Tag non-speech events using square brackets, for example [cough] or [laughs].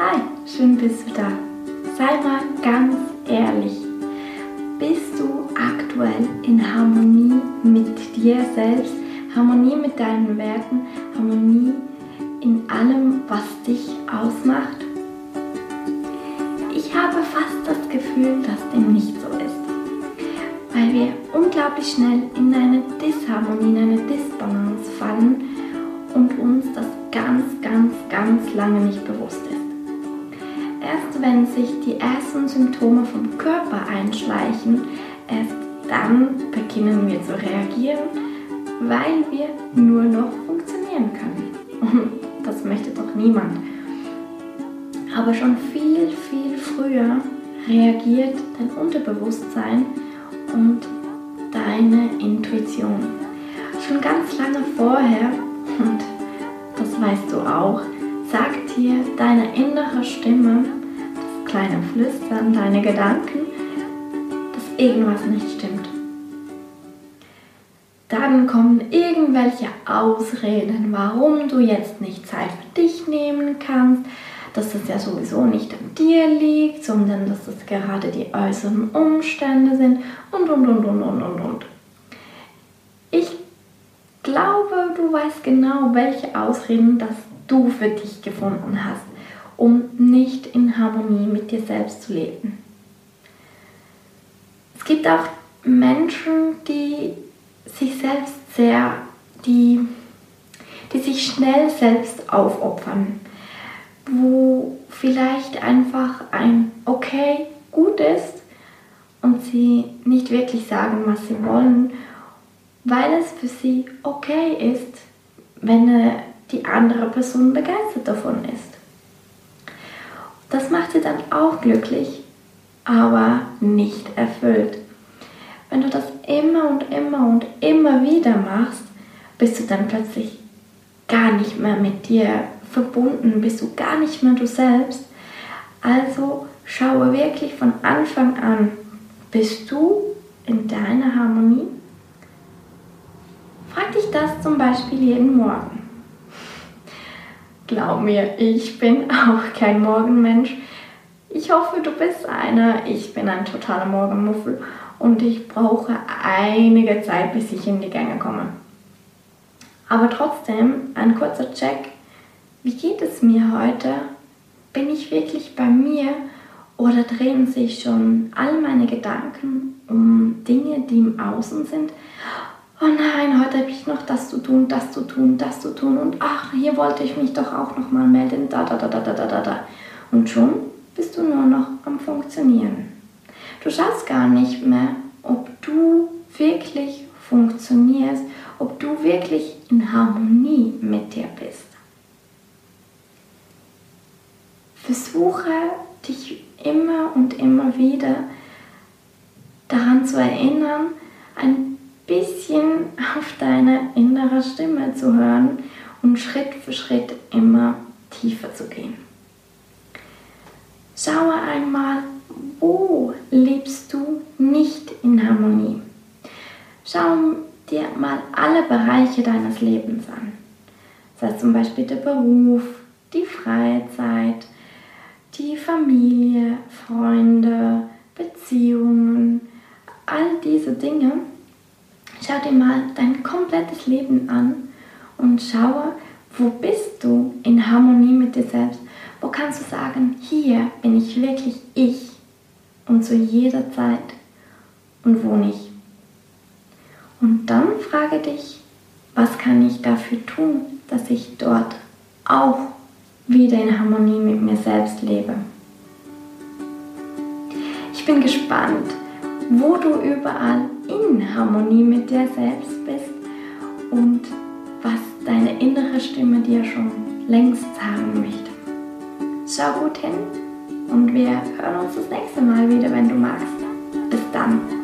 Hi, schön bist du da. Sei mal ganz ehrlich. Bist du aktuell in Harmonie mit dir selbst, Harmonie mit deinen Werten, Harmonie in allem, was dich ausmacht? Ich habe fast das Gefühl, dass dem nicht so ist, weil wir unglaublich schnell in eine Disharmonie, in eine Disbalance fallen und uns das ganz, ganz, ganz lange nicht bewusst. Wenn sich die ersten Symptome vom Körper einschleichen, erst dann beginnen wir zu reagieren, weil wir nur noch funktionieren können. Und [laughs] das möchte doch niemand. Aber schon viel, viel früher reagiert dein Unterbewusstsein und deine Intuition. Schon ganz lange vorher, und das weißt du auch, sagt dir deine innere Stimme, kleine Flüstern, deine Gedanken, dass irgendwas nicht stimmt. Dann kommen irgendwelche Ausreden, warum du jetzt nicht Zeit für dich nehmen kannst, dass das ja sowieso nicht an dir liegt, sondern dass das gerade die äußeren Umstände sind und und und und und und und. Ich glaube, du weißt genau, welche Ausreden das du für dich gefunden hast, um nicht in Harmonie mit dir selbst zu leben. Es gibt auch Menschen, die sich selbst sehr, die, die sich schnell selbst aufopfern, wo vielleicht einfach ein Okay gut ist und sie nicht wirklich sagen, was sie wollen, weil es für sie okay ist, wenn die andere Person begeistert davon ist. Das macht sie dann auch glücklich, aber nicht erfüllt. Wenn du das immer und immer und immer wieder machst, bist du dann plötzlich gar nicht mehr mit dir verbunden, bist du gar nicht mehr du selbst. Also schaue wirklich von Anfang an, bist du in deiner Harmonie? Frag dich das zum Beispiel jeden Morgen. Glaub mir, ich bin [laughs] auch kein Morgenmensch. Ich hoffe, du bist einer. Ich bin ein totaler Morgenmuffel und ich brauche einige Zeit, bis ich in die Gänge komme. Aber trotzdem ein kurzer Check. Wie geht es mir heute? Bin ich wirklich bei mir oder drehen sich schon all meine Gedanken um Dinge, die im Außen sind? oh nein, heute habe ich tun, das zu tun, das zu tun und ach, hier wollte ich mich doch auch noch mal melden, da, da, da, da, da, da, da. Und schon bist du nur noch am Funktionieren. Du schaust gar nicht mehr, ob du wirklich funktionierst, ob du wirklich in Harmonie mit dir bist. Versuche dich immer und immer wieder daran zu erinnern, ein bisschen auf deine innere Stimme zu hören und Schritt für Schritt immer tiefer zu gehen. Schaue einmal, wo lebst du nicht in Harmonie. Schau dir mal alle Bereiche deines Lebens an. Sei es zum Beispiel der Beruf, die Freizeit, die Familie, Freunde, Beziehungen, all diese Dinge Schau dir mal dein komplettes Leben an und schaue, wo bist du in Harmonie mit dir selbst? Wo kannst du sagen, hier bin ich wirklich ich und zu jeder Zeit und wo nicht? Und dann frage dich, was kann ich dafür tun, dass ich dort auch wieder in Harmonie mit mir selbst lebe? Ich bin gespannt, wo du überall in Harmonie mit dir selbst bist und was deine innere Stimme dir schon längst sagen möchte. Schau gut hin und wir hören uns das nächste Mal wieder, wenn du magst. Bis dann.